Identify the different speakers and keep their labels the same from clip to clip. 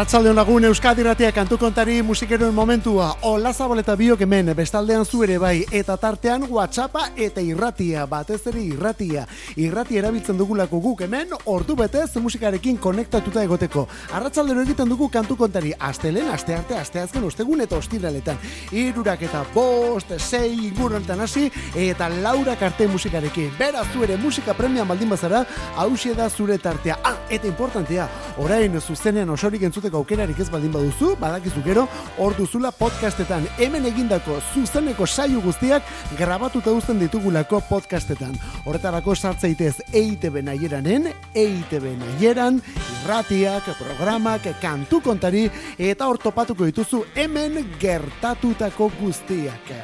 Speaker 1: Arratsalde honagun Euskadi Ratia kantu kontari musikeroen momentua. Ola zaboleta biok hemen, bestaldean zu ere bai, eta tartean WhatsAppa eta irratia, batez ere irratia. Irratia erabiltzen dugulako guk hemen, ordu betez musikarekin konektatuta egoteko. Arratsalde egiten dugu kantu kontari, astelen, aste arte, aste azken, ostegun eta ostiraletan. Irurak eta bost, sei, ingurrentan hasi, eta laura karte musikarekin. Beraz, zu ere musika premian baldin bazara, hausie da zure tartea. Ah, eta importantea, orain zuzenean osorik entzu entzuteko aukerarik ez baldin baduzu, badakizu gero, hor duzula podcastetan. Hemen egindako zuzeneko saio guztiak grabatuta uzten ditugulako podcastetan. Horretarako sartzeitez EITB naieranen, EITB naieran, irratiak, programak, kantu kontari, eta hor topatuko dituzu hemen gertatutako guztiak.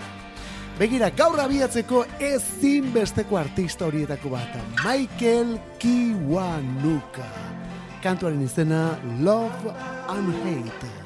Speaker 1: Begira, gaur abiatzeko ezin besteko artista horietako bat, Michael Kiwanuka kantuaren izena Love and Hate.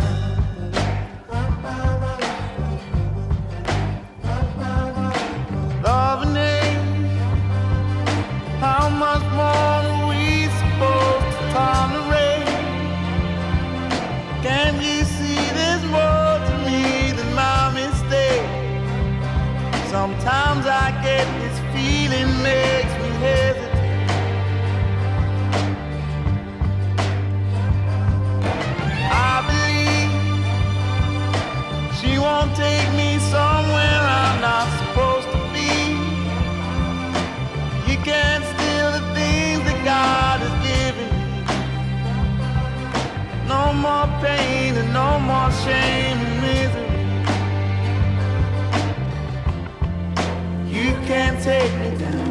Speaker 1: hesitate. I believe she won't take me somewhere I'm not supposed to be. You can't steal the things that God me. No more pain and no more shame and misery. You can't take me down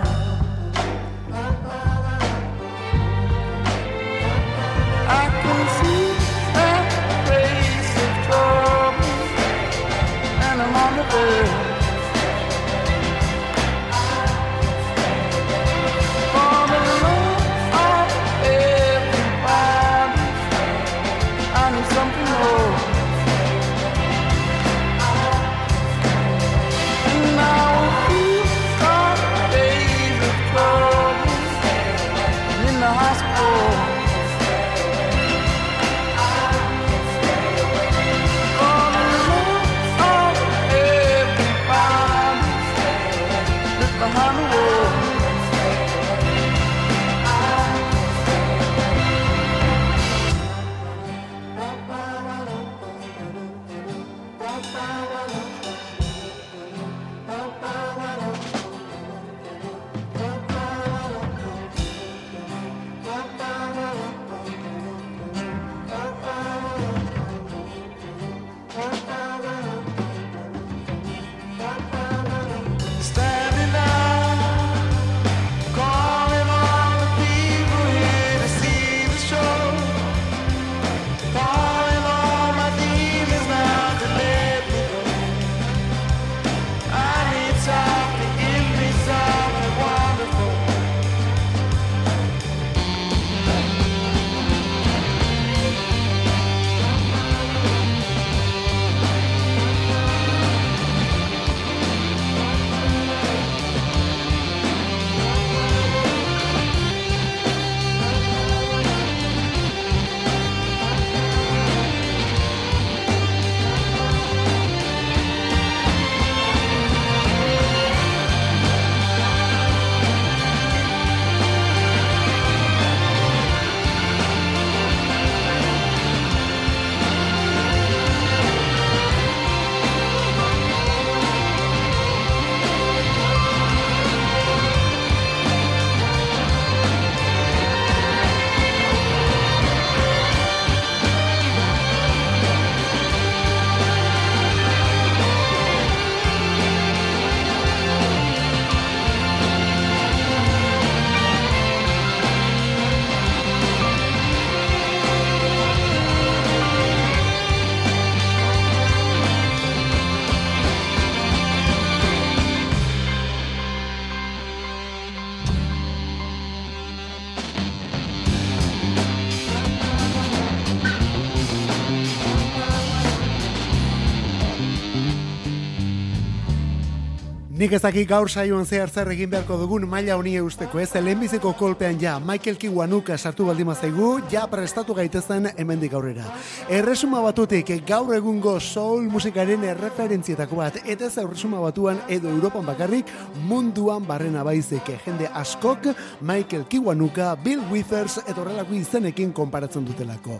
Speaker 2: Nik ezakik gaur saioan zehar zer egin beharko dugun maila honi eusteko ez, lehenbiziko kolpean ja, Michael Kiwanuka sartu baldima zaigu, ja prestatu gaitezen hemendik aurrera. Erresuma batutik gaur egungo soul musikaren erreferentzietako bat, eta ez erresuma batuan edo Europan bakarrik munduan barrena baizik, jende askok Michael Kiwanuka, Bill Withers, eta horrelako izenekin konparatzen dutelako.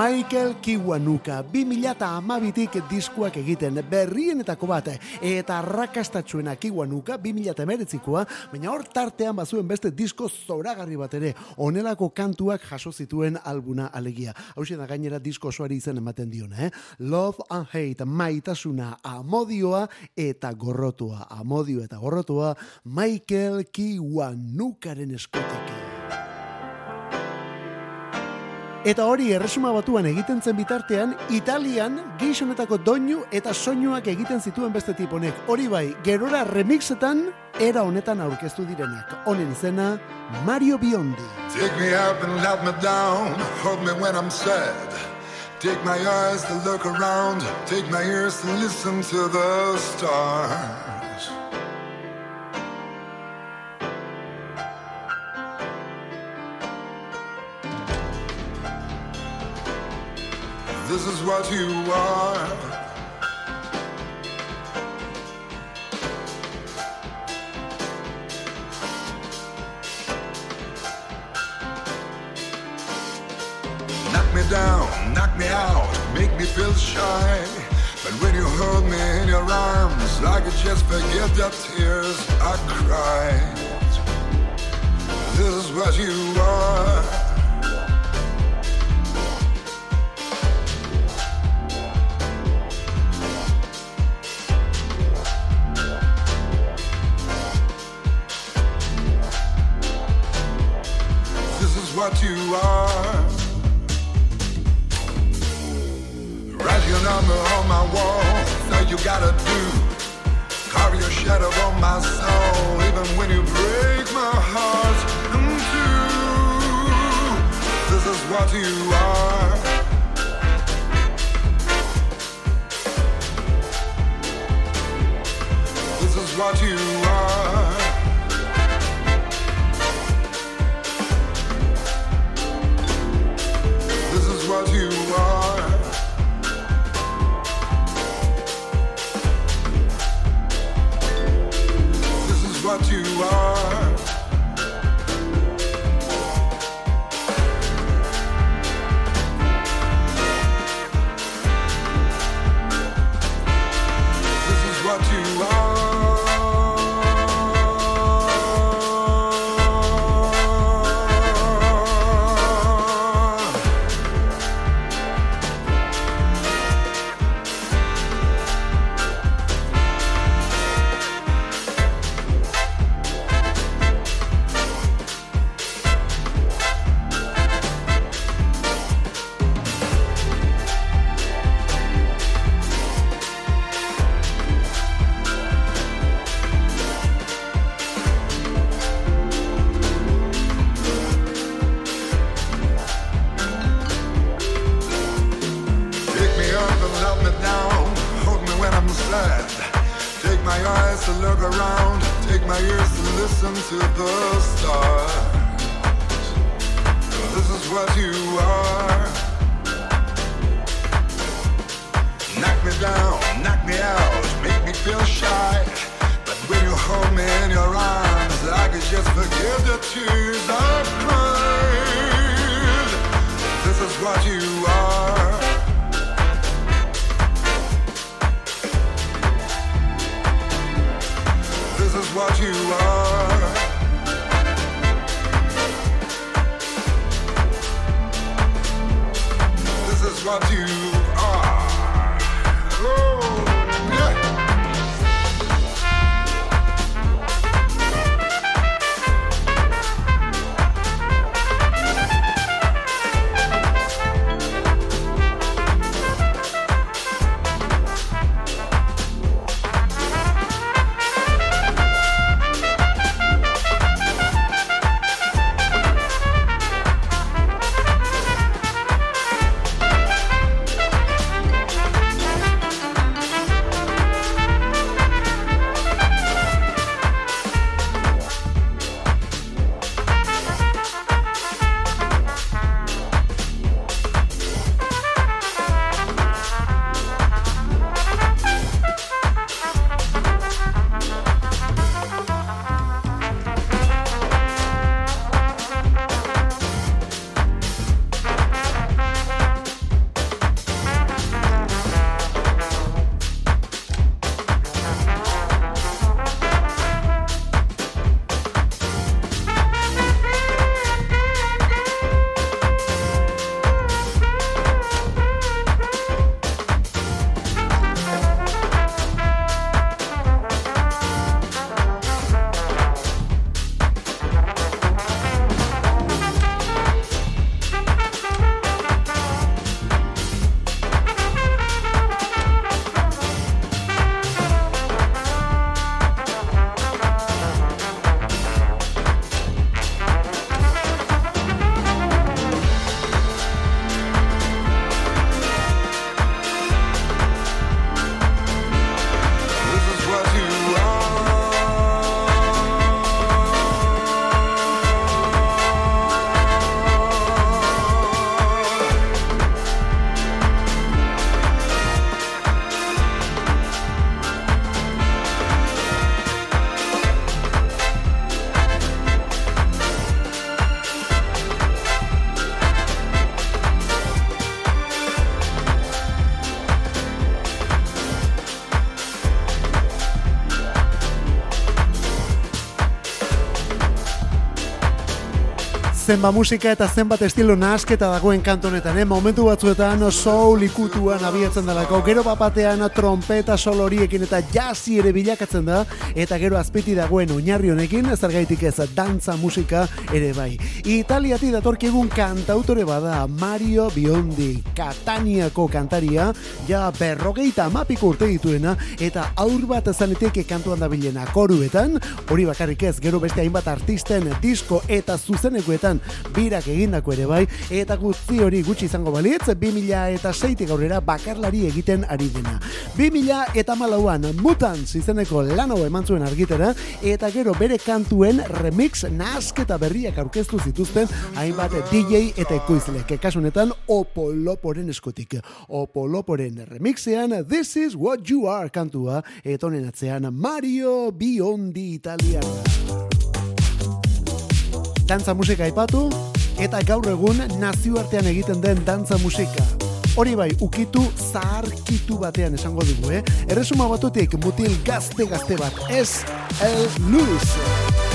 Speaker 2: Michael Kiwanuka, 2000 amabitik diskuak egiten, berrienetako bat, eta rakastatxuena kiwanuka, 2000 emeretzikoa, baina hor tartean bazuen beste disko zoragarri bat ere, onelako kantuak jaso zituen albuna alegia. Hau da gainera disko osoari izen ematen diona, eh? Love and Hate, maitasuna, amodioa eta gorrotua. Amodio eta gorrotua, Michael Kiwanukaren eskotik. Eta hori erresuma batuan egiten zen bitartean, Italian geixonetako doinu eta soinuak egiten zituen beste tiponek. Hori bai, gerora remixetan era honetan aurkeztu direnak. Honen izena, Mario Biondi. Take me up and let me down, hold me when I'm sad. Take my eyes to look around, take my ears to listen to the stars. This is what you are. Knock me down, knock me out, make me feel shy. But when you hold me in your arms, I could just forget the tears I cried. This is what you are. What you are. Write your number on my wall, all you gotta do. Carve your shadow on my soul, even when you break my heart in two. This is what you are. what you are. This is what you are.
Speaker 3: Zenba musika eta zenbat estilo nasketa dagoen kantonetan, eh? momentu batzuetan soul ikutuan abiatzen dalako, gero bapatean trompeta sol horiekin eta jazzi ere bilakatzen da, eta gero azpiti dagoen oinarri honekin, gaitik ez dantza musika ere bai. Italiati datorkigun kantautore bada Mario Biondi, Kataniako kantaria, ja berrogeita amapiko urte dituena, eta aur bat zanetik kantuan da bilena koruetan, hori bakarrik ez, gero beste hainbat artisten disko eta zuzenekoetan birak egindako ere bai, eta guzti hori gutxi izango balitz, 2000 eta seitik aurrera bakarlari egiten ari dena. 2000 eta malauan Mutants izeneko lano eman zuen argitera, eta gero bere kantuen remix nasketa berriak aurkeztu zituzten hainbat DJ eta ekoizlek. Kasunetan Opoloporen eskotik. Opoloporen remixean This is what you are kantua, etonen atzean Mario Biondi Italiana dantza musika aipatu eta gaur egun nazioartean egiten den dantza musika. Hori bai, ukitu zaharkitu batean esango dugu, eh? Erresuma batutik mutil gazte-gazte bat, ez el Luis.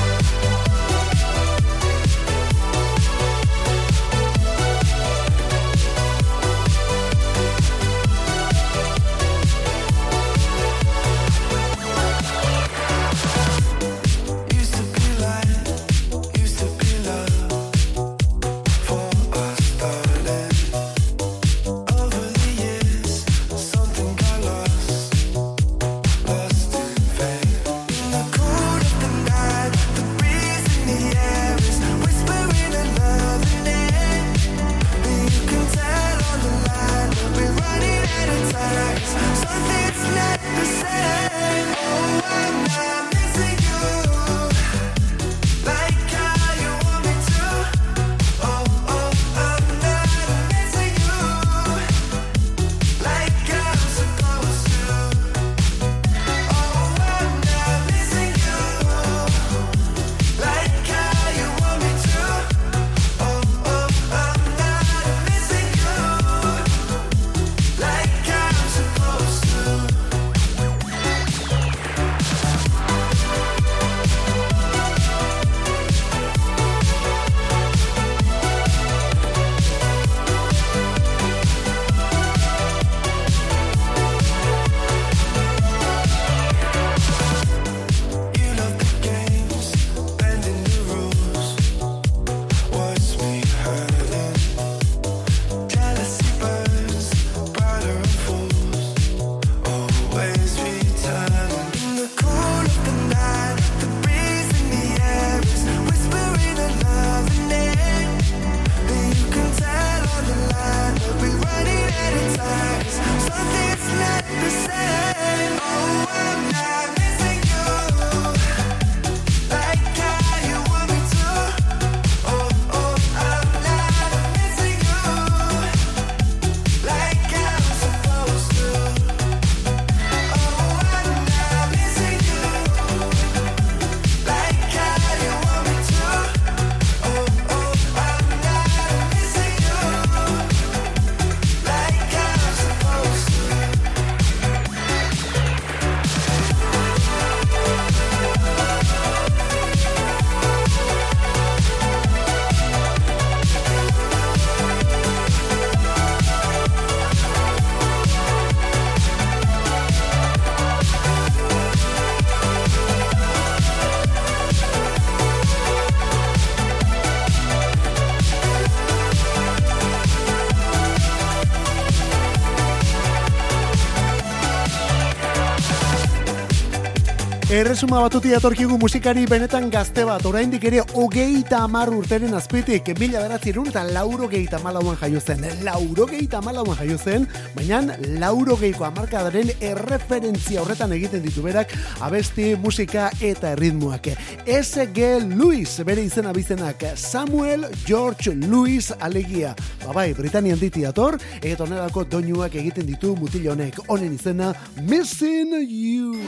Speaker 3: Erresuma batuti atorkigu musikari benetan gazte bat, oraindik ere hogeita amar urteren azpitik, mila beratzi eta lauro geita malauan jaio zen. Lauro geita malauan jaio zen, baina lauro geiko amarkadaren erreferentzia horretan egiten ditu berak, abesti, musika eta erritmoak. S.G. Lewis, bere izena bizenak, Samuel George Lewis alegia. Babai, Britanian diti ator, eta onerako doinuak egiten ditu mutil honek. Honen izena, Missing You.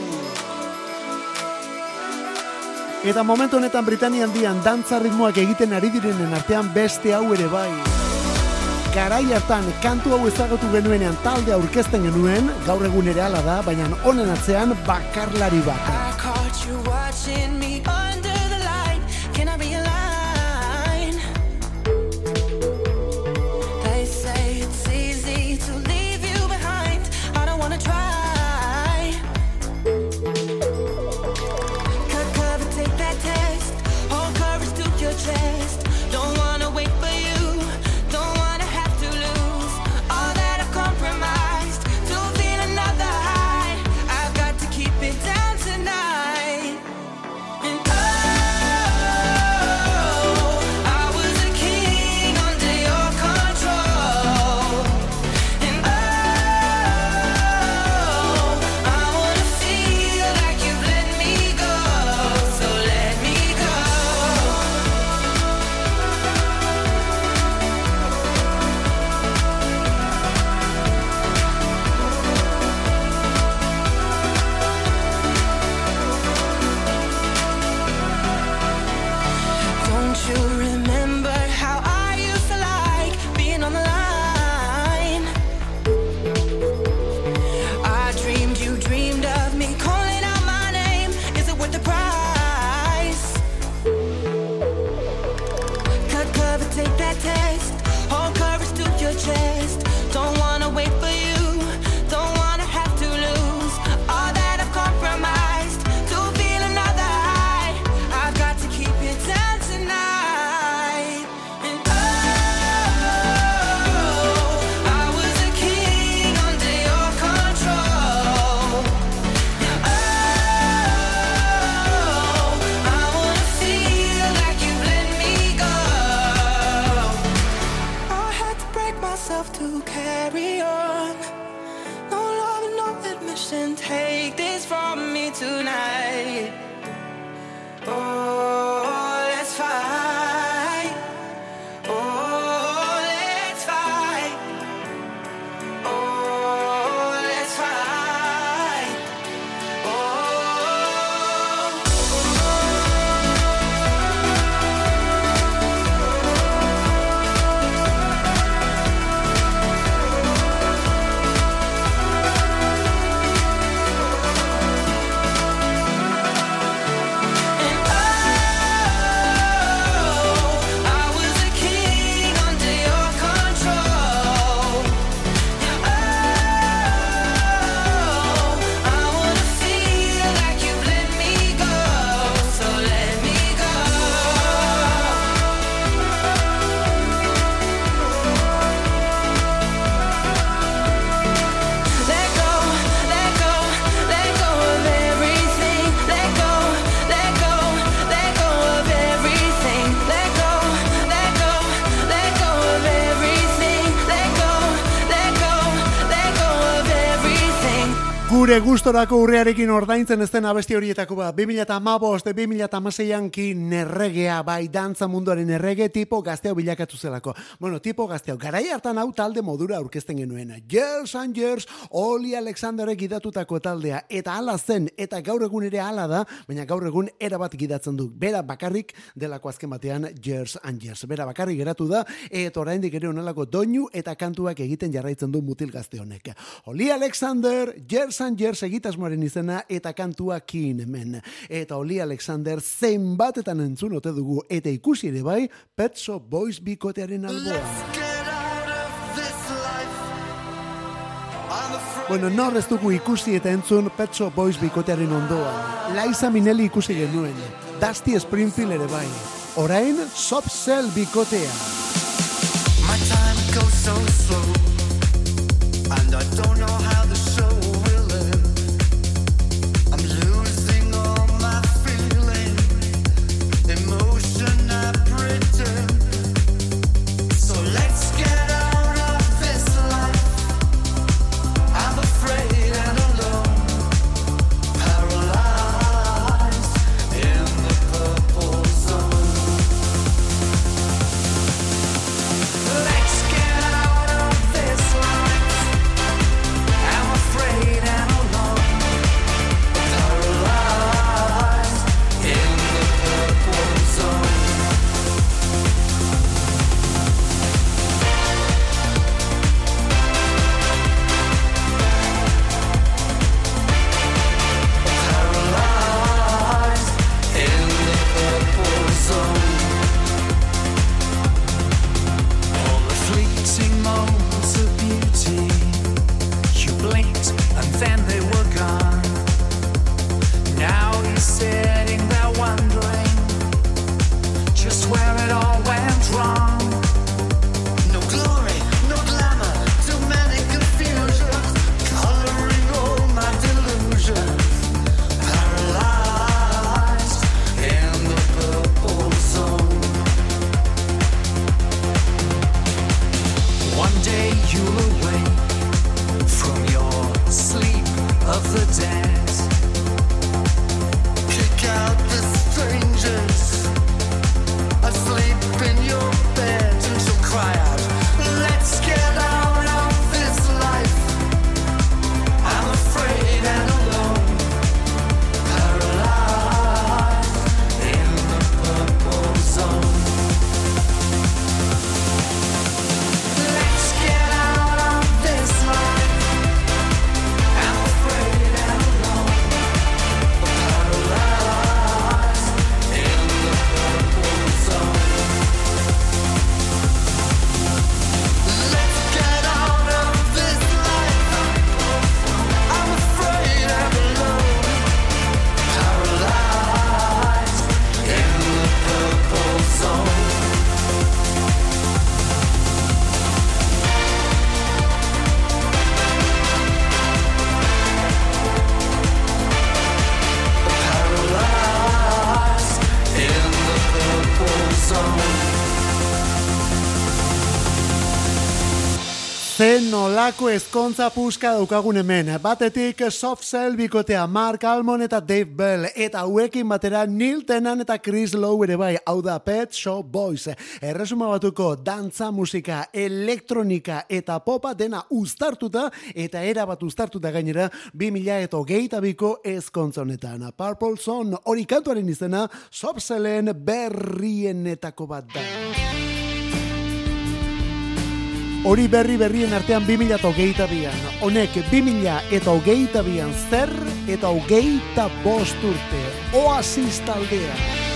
Speaker 3: Eta momentu honetan Britania handian dantza ritmoak egiten ari direnen artean beste hau ere bai. Garai hartan kantu hau ezagutu genuenean talde aurkezten genuen, gaur egun ere ala da, baina honen atzean bakarlari bat. Gure gustorako urrearekin ordaintzen ez den abesti horietako bat. 2008, 2008an ki nerregea, bai dantza munduaren errege tipo gazteo bilakatu zelako. Bueno, tipo gazteo, garai hartan hau talde modura aurkezten genuen. Years and years, Oli Alexanderek gidatutako taldea. Eta ala zen, eta gaur egun ere ala da, baina gaur egun erabat gidatzen du. Bera bakarrik delako azken batean Years and years. Bera bakarrik geratu da, eta oraindik ere onelako doinu eta kantuak egiten jarraitzen du mutil gazte honek. Oli Alexander, Years and Years egitasmoaren izena eta kantua kin hemen. Eta Oli Alexander zenbatetan entzun ote dugu eta ikusi ere bai Pet Shop Boys bikotearen alboa. Bueno, nor ez dugu ikusi eta entzun Pet Shop Boys bikotearen ondoa. Liza Minelli ikusi genuen. Dusty Springfield ere bai. Orain, Soft Cell bikotea. My time goes so slow And I don't know how the nolako ezkontza puska daukagun hemen. Batetik soft cell bikotea Mark Almon eta Dave Bell. Eta hauekin batera Neil Tenan eta Chris Lowe ere bai. Hau da Pet Shop Boys. Erresuma batuko dantza musika, elektronika eta popa dena ustartuta eta era bat ustartuta gainera 2000 eta hogeita biko ezkontza honetan. Purple Son hori kantuaren izena soft cellen berrienetako bat da. Hori berri berrien artean 2008 bian. Honek 2000 eta hogeita bian zer eta hogeita bost urte. Oasis taldea.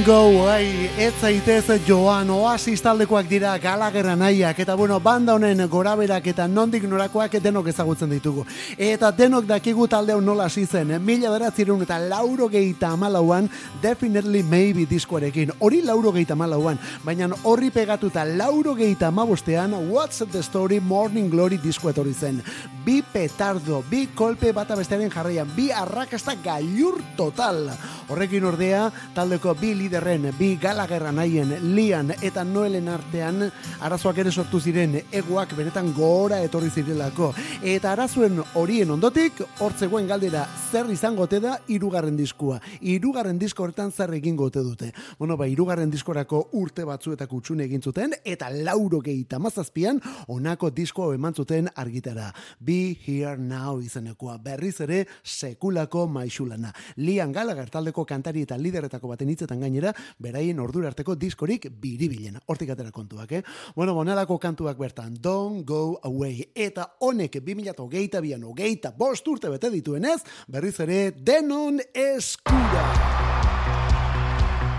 Speaker 3: Don't go away, ez zaitez joan oasis taldekoak dira galagera nahiak, eta bueno, banda honen goraberak eta nondik norakoak denok ezagutzen ditugu. Eta denok dakigu talde hon nola hasi zen, mila beratzerun eta lauro gehieta amalauan, definitely maybe diskoarekin, hori lauro gehieta amalauan, baina horri pegatuta lauro gehieta amabostean, what's the story morning glory diskoet hori zen. Bi petardo, bi kolpe bata bestearen jarraian, bi arrakasta gailur total. Horrekin ordea, taldeko bi liderren, bi galagerra nahien, lian eta noelen artean, arazoak ere sortu ziren, egoak benetan gora etorri zirelako. Eta arazuen horien ondotik, hortzegoen galdera, zer izango te da, irugarren diskua. Irugarren disko horretan zer egin gote dute. Bueno, ba, irugarren diskorako urte batzuetak utxune egin zuten, eta lauro gehieta mazazpian, onako disko eman zuten argitara. Be here now izenekoa, berriz ere, sekulako maixulana. Lian Gallagher taldeko kantari eta lideretako baten hitzetan gainera, beraien ordura arteko diskorik biribilen. Hortik atera kontuak, eh? Bueno, bonalako kantuak bertan, don't go away. Eta honek 2008 bian, ogeita, bost urte bete dituenez, berriz ere, denon eskura.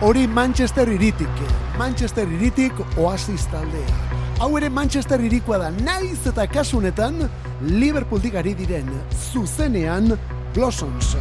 Speaker 3: Hori Manchester iritik, Manchester iritik oasis taldea. Hau ere Manchester irikoa da, naiz eta kasunetan, Liverpooldik ari diren, zuzenean, Blossoms.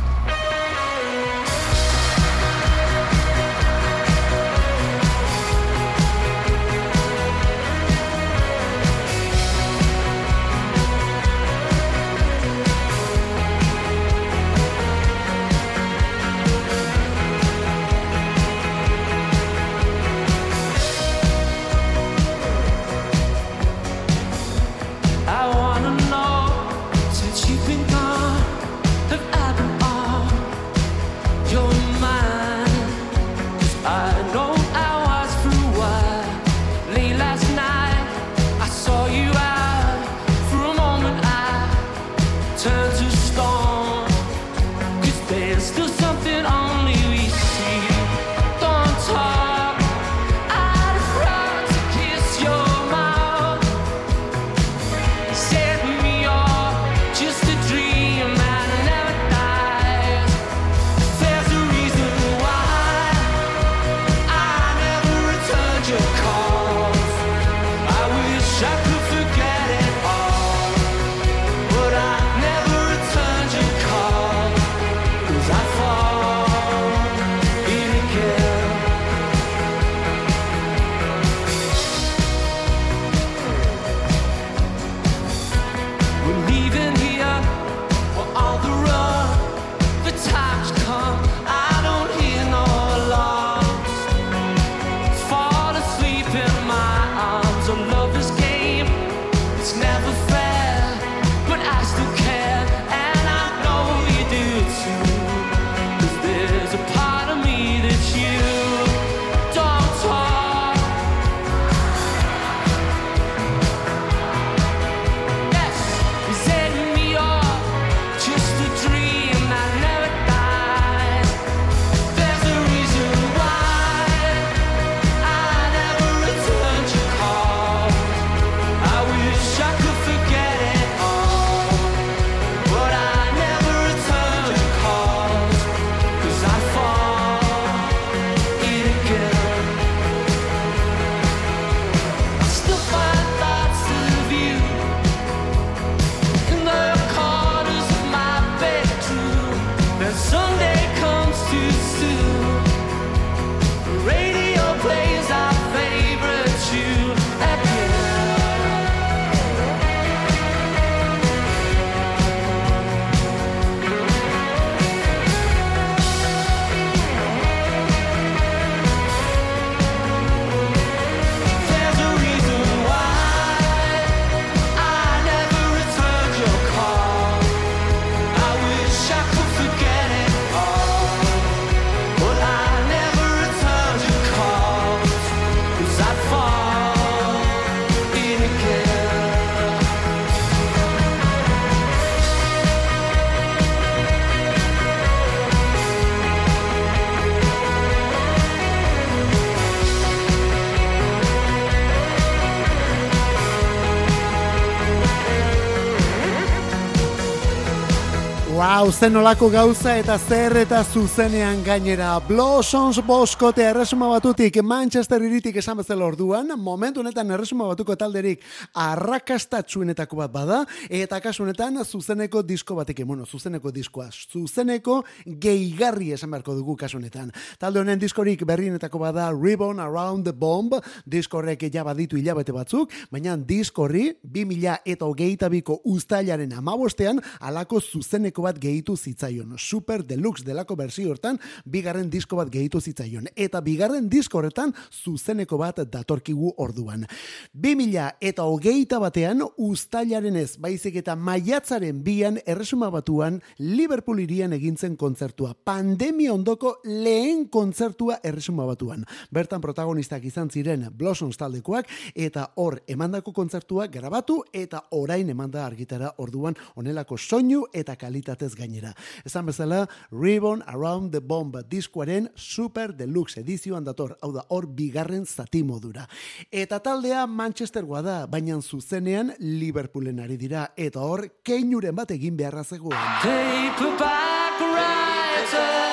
Speaker 3: Zen olako gauza eta zer eta zuzenean gainera. Blossoms boskote erresuma batutik Manchester iritik esan bezala orduan, momentu honetan erresuma batuko talderik arrakastatxuenetako bat bada, eta kasunetan zuzeneko disko batik, bueno, zuzeneko diskoa, zuzeneko gehigarri esan beharko dugu kasunetan. Talde honen diskorik berrienetako bada Ribbon Around the Bomb, diskorrek ja baditu hilabete batzuk, baina diskorri 2000 eta hogeita biko ustailaren amabostean, alako zuzeneko bat gehitu zitzaion. Super Deluxe delako berzio hortan, bigarren disko bat gehitu zitzaion. Eta bigarren disko horretan, zuzeneko bat datorkigu orduan. 2000 eta hogeita batean, ustailaren ez, baizik eta maiatzaren bian, erresuma batuan, Liverpool irian egintzen kontzertua. Pandemia ondoko lehen kontzertua erresuma batuan. Bertan protagonistak izan ziren Blossoms taldekoak, eta hor emandako kontzertua grabatu, eta orain emanda argitara orduan onelako soinu eta kalita kalitatez gainera. Esan bezala, Ribbon Around the Bomb diskuaren Super Deluxe edizioan dator, hau da, hor bigarren zati modura. Eta taldea Manchester da, baina zuzenean Liverpoolen ari dira, eta hor keinuren bat egin beharra zegoen. Paperback writer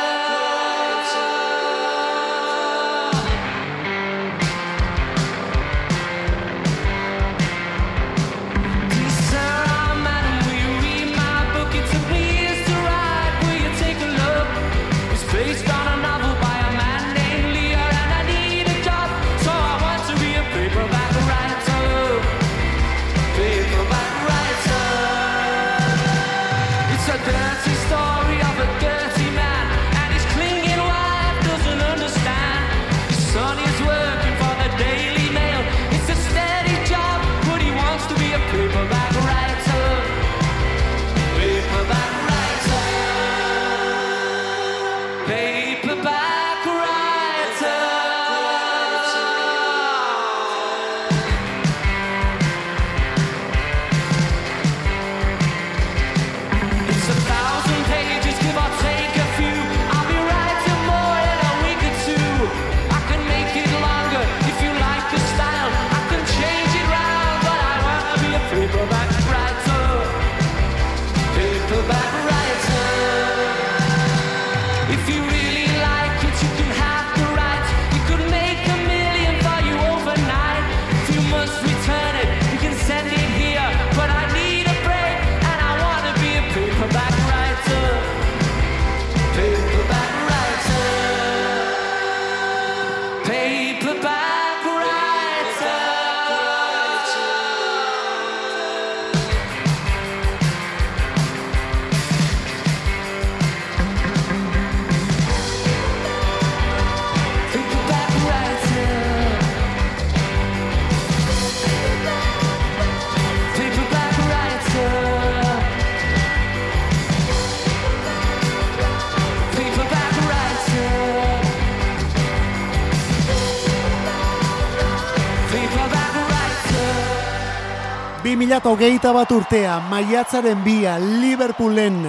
Speaker 3: mila hogeita bat urtea, maiatzaren bia, Liverpoolen,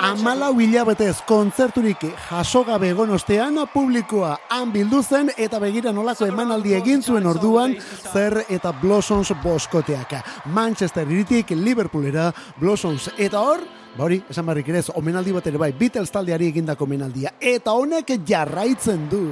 Speaker 3: amala hilabetez kontzerturik jasogabe gonostean, publikoa han bildu zen, eta begira nolako emanaldi egin zuen orduan, zer eta Blossoms boskoteak. Manchester iritik, Liverpoolera, Blossoms, eta hor, Bauri, esan barrik ere, omenaldi bat ere bai, Beatles taldeari egindako omenaldia, eta honek jarraitzen du.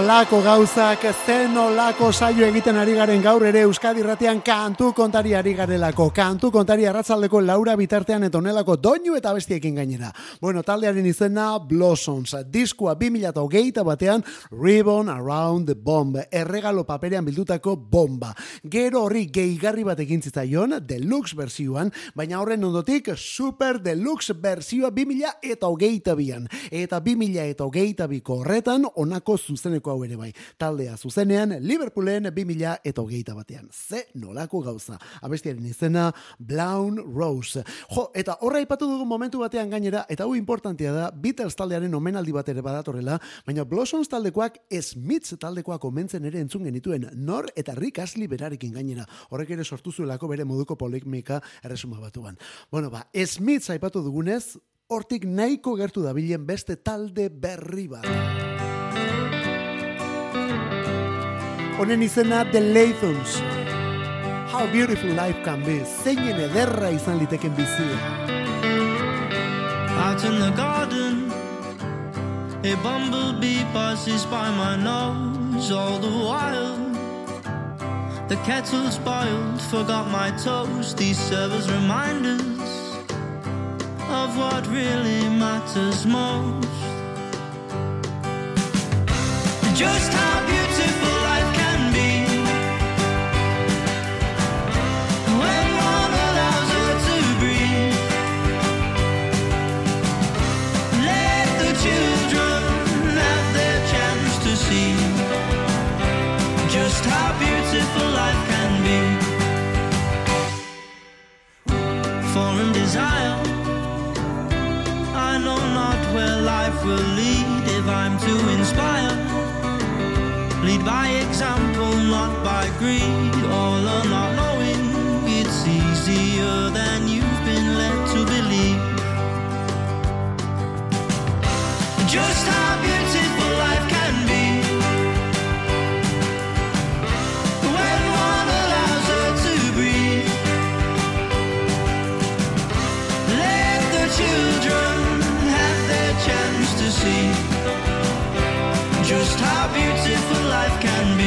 Speaker 3: Zen olako gauzak, zen olako saio egiten ari garen gaur ere Euskadi Ratian kantu kontari ari garelako. Kantu kontari arratzaldeko Laura bitartean eta onelako doinu eta bestiekin gainera. Bueno, taldearen izena Blossoms, diskua 2008 batean Ribbon Around the Bomb, erregalo paperean bildutako bomba. Gero horri gehigarri bat egin zitzaion, deluxe versioan, baina horren ondotik super deluxe versioa 2000 eta hogeita bian. Eta 2000 eta hogeita biko horretan onako zuzeneko hau ere bai. Taldea zuzenean Liverpoolen 2000 eta hogeita batean. Ze nolako gauza. Abestiaren izena Brown Rose. Jo, eta horra ipatu dugu momentu batean gainera, eta hau importantia da, Beatles taldearen omenaldi bat ere badatorrela, baina Blossoms taldekoak Smiths taldekoak omentzen ere entzun genituen nor eta Rick Astley berarekin gainera. Horrek ere sortu zuelako bere moduko polemika erresuma batuan. Bueno, ba, Smiths aipatu dugunez, hortik nahiko gertu dabilen beste talde berri bat. Honen izena The Lathuns. How beautiful life can be. Zeinen ederra izan liteken bizia.
Speaker 4: Out in the garden A bumblebee passes by my nose all the while The kettle's boiled, forgot my toast These servers remind us of what really matters most. Just how beautiful Desire know not where life will lead if I'm to inspire. Lead by example, not by greed. All or not knowing it's easier than you've been led to believe. Just how beautiful just how beautiful life can be.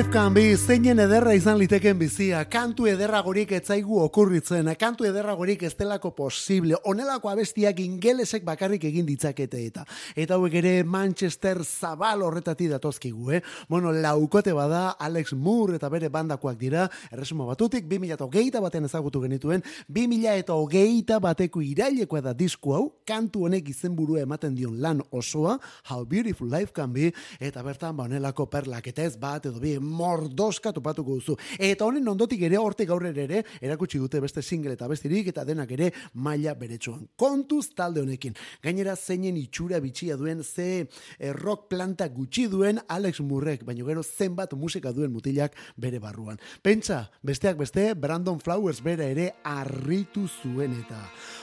Speaker 4: Life can be.
Speaker 3: Zeinen ederra izan liteken bizia. Kantu ederra gorik etzaigu okurritzen. Kantu ederra gorik ez delako posible. Onelako abestiak ingelesek bakarrik egin ditzakete eta. Eta hauek ere Manchester zabal horretati datozkigu, eh? Bueno, laukote bada Alex Moore eta bere bandakoak dira. Erresumo batutik, 2008 baten ezagutu genituen. 2008 bateko irailekoa da disku hau. Kantu honek izenburua ematen dion lan osoa. How Beautiful Life Can Be, eta bertan banelako perlak, eta ez bat, edo bi, mordoska topatuko duzu. Eta honen ondotik ere, horte gaur ere, erakutsi dute beste single eta bestirik, eta denak ere maila beretsuan. Kontuz talde honekin. Gainera zeinen itxura bitxia duen, ze eh, rock planta gutxi duen Alex Murrek, baina gero zenbat musika duen mutilak bere barruan. Pentsa, besteak beste, Brandon Flowers bere ere arritu zuen eta.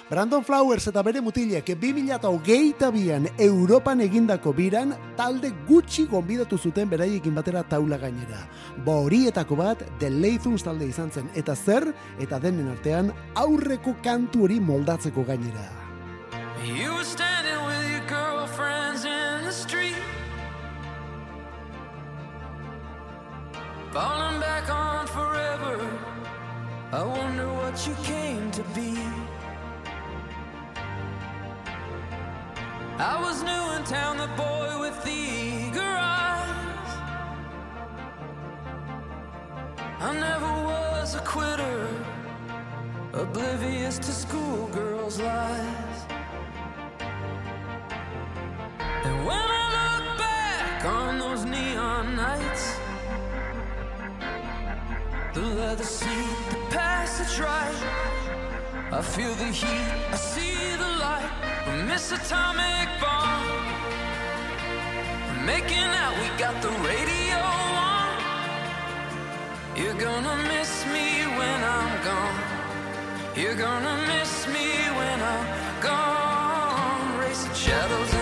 Speaker 3: Brandon Flowers eta bere mutilek 2008an Europan egindako biran talde gutxi gonbidatu zuten beraiekin batera taula gainera. Borietako bat The Lathuns talde izan zen. Eta zer? Eta denen artean aurreko kantu hori moldatzeko gainera.
Speaker 4: You were standing with your girlfriends in the street. Falling back on forever. I wonder what you came to be.
Speaker 5: I was new in town, the boy with the eager I never was a quitter, oblivious to schoolgirls' lies. And when I look back on those neon nights, the leather seat, the passage right, I feel the heat, I see the light. Miss Atomic Bomb. We're making out, we got the radio. You're gonna miss me when I'm gone. You're gonna miss me when I'm gone. Racing shadows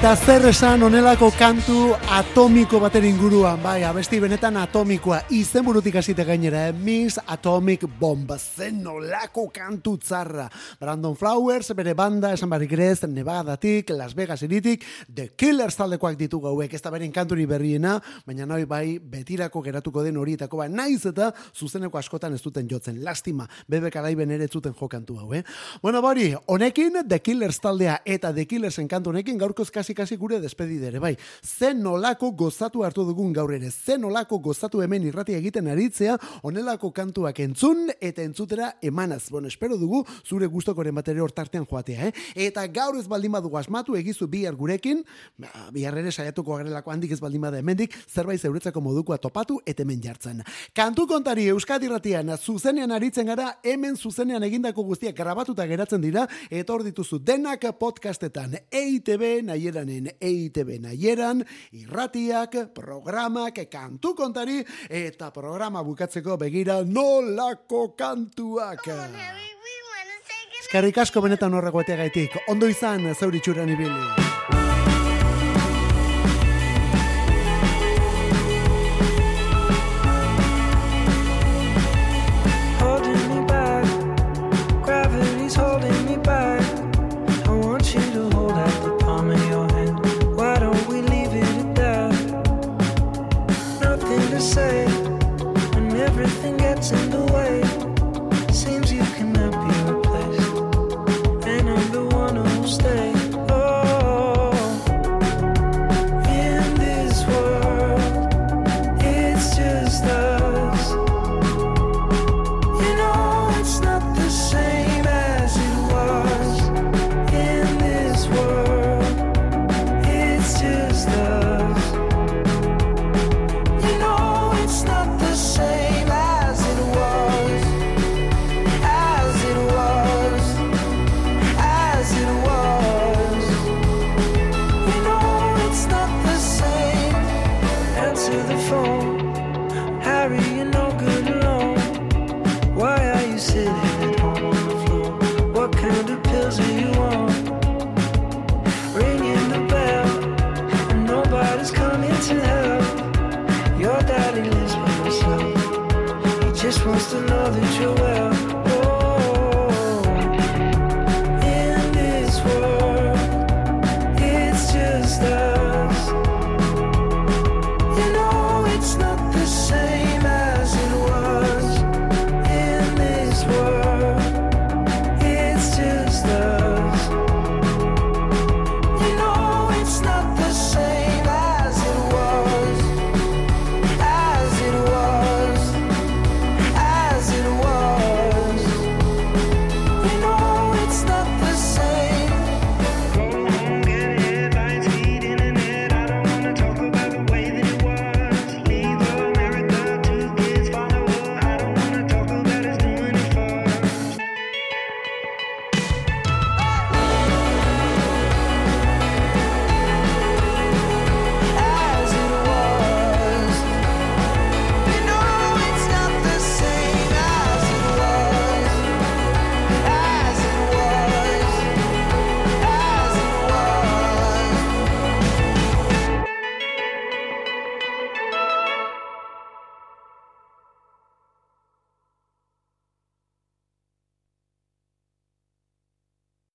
Speaker 3: Eta zer esan onelako kantu atomiko baten inguruan, bai, abesti benetan atomikoa, izen burutik hasite gainera, eh? Miss Atomic Bomb, zen nolako kantu tzarra. Brandon Flowers, bere banda, esan barrik ez, Nevadatik, Las Vegas iritik, The Killers taldekoak ditu gauek, ez da beren kanturi berriena, baina noi bai, betirako geratuko den horietako, ba, naiz eta zuzeneko askotan ez duten jotzen, lastima, bebek alaiben ere zuten jo kantu hau, eh? Bueno, bori, honekin, The Killers taldea eta The Killersen kantu honekin gaurkoz kasi kasi gure despedidere, bai. Zen nolako gozatu hartu dugun gaur ere, zen nolako gozatu hemen irratia egiten aritzea, onelako kantuak entzun eta entzutera emanaz. Bueno, espero dugu zure gustokoren batere hortartean joatea, eh? Eta gaur ez baldin badugu asmatu egizu bihar gurekin, ba, bihar ere saiatuko agarelako handik ez baldin bada hemendik, zerbait zeuretzako modukoa topatu eta hemen jartzen. Kantu kontari Euskadi Irratian zuzenean aritzen gara, hemen zuzenean egindako guztiak grabatuta geratzen dira, eta hor dituzu denak podcastetan, EITB, nahi
Speaker 4: naieranen EITB naieran, irratiak, programak, kantu kontari, eta programa bukatzeko begira nolako kantuak. Eskarrik asko benetan horregoeteagaitik, ondo izan zauritxuran ibili.